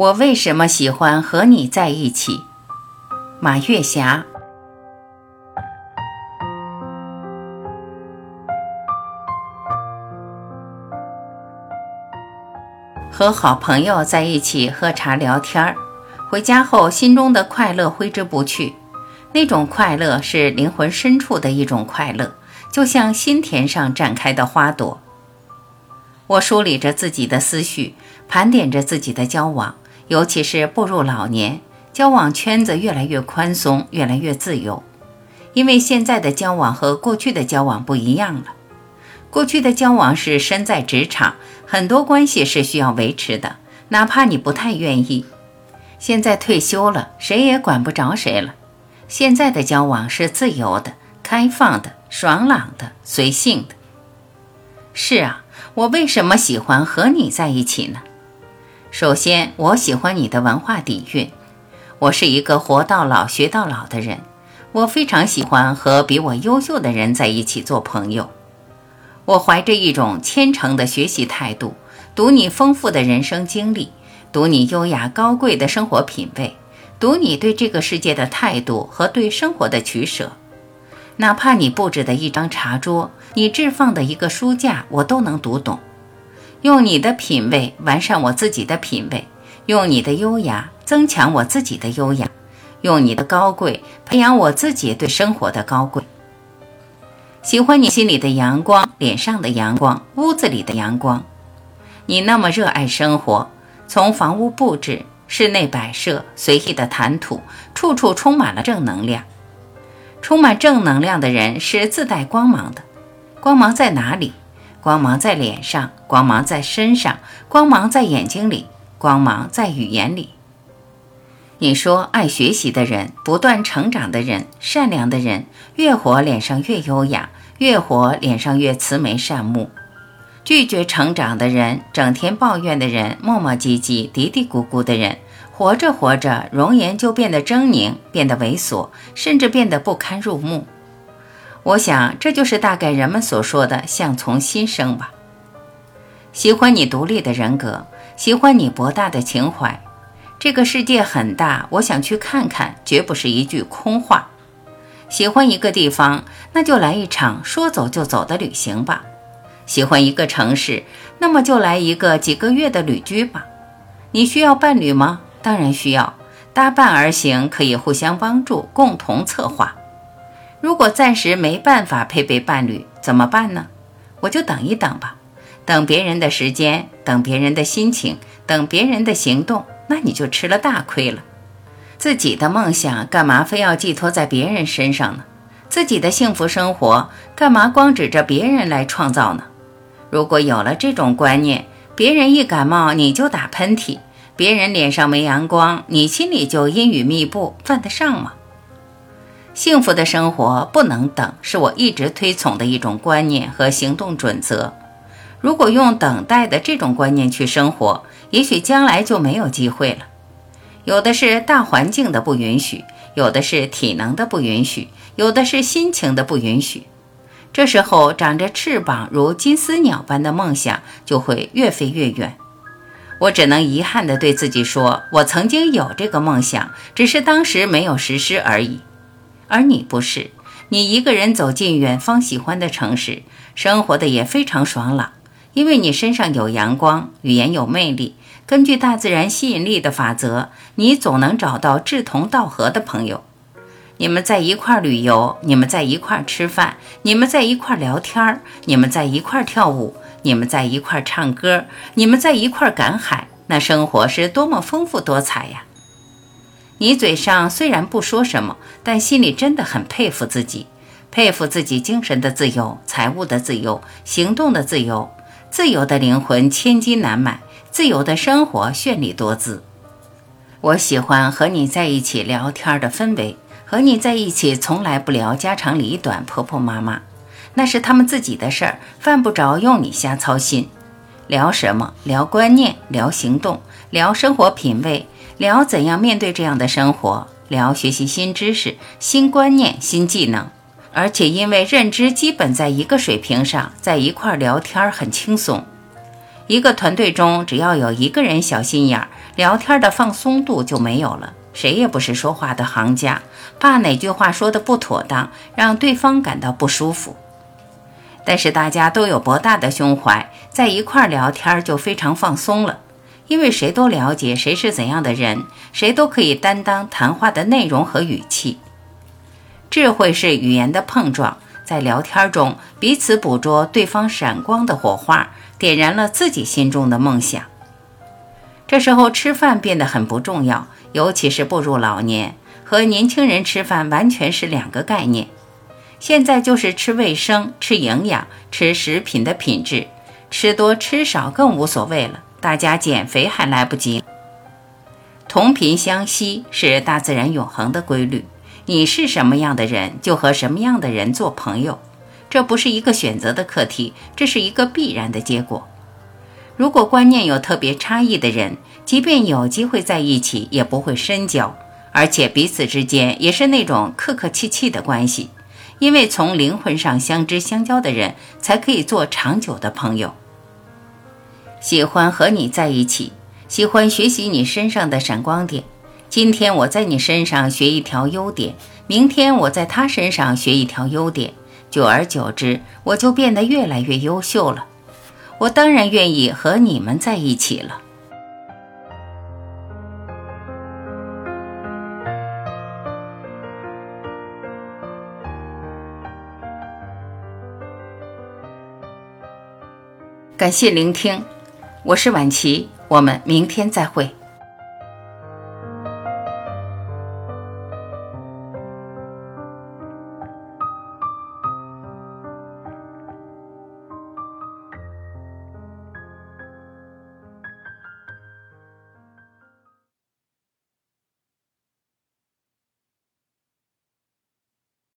我为什么喜欢和你在一起？马月霞。和好朋友在一起喝茶聊天儿，回家后心中的快乐挥之不去。那种快乐是灵魂深处的一种快乐，就像心田上绽开的花朵。我梳理着自己的思绪，盘点着自己的交往。尤其是步入老年，交往圈子越来越宽松，越来越自由。因为现在的交往和过去的交往不一样了。过去的交往是身在职场，很多关系是需要维持的，哪怕你不太愿意。现在退休了，谁也管不着谁了。现在的交往是自由的、开放的、爽朗的、随性的。是啊，我为什么喜欢和你在一起呢？首先，我喜欢你的文化底蕴。我是一个活到老学到老的人，我非常喜欢和比我优秀的人在一起做朋友。我怀着一种虔诚的学习态度，读你丰富的人生经历，读你优雅高贵的生活品味，读你对这个世界的态度和对生活的取舍。哪怕你布置的一张茶桌，你置放的一个书架，我都能读懂。用你的品味完善我自己的品味，用你的优雅增强我自己的优雅，用你的高贵培养我自己对生活的高贵。喜欢你心里的阳光，脸上的阳光，屋子里的阳光。你那么热爱生活，从房屋布置、室内摆设、随意的谈吐，处处充满了正能量。充满正能量的人是自带光芒的，光芒在哪里？光芒在脸上，光芒在身上，光芒在眼睛里，光芒在语言里。你说，爱学习的人，不断成长的人，善良的人，越活脸上越优雅，越活脸上越慈眉善目；拒绝成长的人，整天抱怨的人，磨磨唧唧、嘀嘀咕咕的人，活着活着，容颜就变得狰狞，变得猥琐，甚至变得不堪入目。我想，这就是大概人们所说的“相从心生”吧。喜欢你独立的人格，喜欢你博大的情怀。这个世界很大，我想去看看，绝不是一句空话。喜欢一个地方，那就来一场说走就走的旅行吧。喜欢一个城市，那么就来一个几个月的旅居吧。你需要伴侣吗？当然需要，搭伴而行，可以互相帮助，共同策划。如果暂时没办法配备伴侣，怎么办呢？我就等一等吧，等别人的时间，等别人的心情，等别人的行动，那你就吃了大亏了。自己的梦想干嘛非要寄托在别人身上呢？自己的幸福生活干嘛光指着别人来创造呢？如果有了这种观念，别人一感冒你就打喷嚏，别人脸上没阳光，你心里就阴雨密布，犯得上吗？幸福的生活不能等，是我一直推崇的一种观念和行动准则。如果用等待的这种观念去生活，也许将来就没有机会了。有的是大环境的不允许，有的是体能的不允许，有的是心情的不允许。这时候，长着翅膀如金丝鸟般的梦想就会越飞越远。我只能遗憾地对自己说：我曾经有这个梦想，只是当时没有实施而已。而你不是，你一个人走进远方喜欢的城市，生活的也非常爽朗，因为你身上有阳光，语言有魅力。根据大自然吸引力的法则，你总能找到志同道合的朋友。你们在一块旅游，你们在一块吃饭，你们在一块聊天儿，你们在一块跳舞，你们在一块唱歌，你们在一块赶海，那生活是多么丰富多彩呀！你嘴上虽然不说什么，但心里真的很佩服自己，佩服自己精神的自由、财务的自由、行动的自由。自由的灵魂千金难买，自由的生活绚丽多姿。我喜欢和你在一起聊天的氛围，和你在一起从来不聊家长里短、婆婆妈妈，那是他们自己的事儿，犯不着用你瞎操心。聊什么？聊观念，聊行动，聊生活品味。聊怎样面对这样的生活，聊学习新知识、新观念、新技能，而且因为认知基本在一个水平上，在一块聊天很轻松。一个团队中只要有一个人小心眼儿，聊天的放松度就没有了。谁也不是说话的行家，怕哪句话说的不妥当，让对方感到不舒服。但是大家都有博大的胸怀，在一块儿聊天就非常放松了，因为谁都了解谁是怎样的人，谁都可以担当谈话的内容和语气。智慧是语言的碰撞，在聊天中彼此捕捉对方闪光的火花，点燃了自己心中的梦想。这时候吃饭变得很不重要。尤其是步入老年，和年轻人吃饭完全是两个概念。现在就是吃卫生、吃营养、吃食品的品质，吃多吃少更无所谓了。大家减肥还来不及。同频相吸是大自然永恒的规律。你是什么样的人，就和什么样的人做朋友。这不是一个选择的课题，这是一个必然的结果。如果观念有特别差异的人，即便有机会在一起，也不会深交，而且彼此之间也是那种客客气气的关系。因为从灵魂上相知相交的人，才可以做长久的朋友。喜欢和你在一起，喜欢学习你身上的闪光点。今天我在你身上学一条优点，明天我在他身上学一条优点，久而久之，我就变得越来越优秀了。我当然愿意和你们在一起了。感谢聆听，我是婉琪，我们明天再会。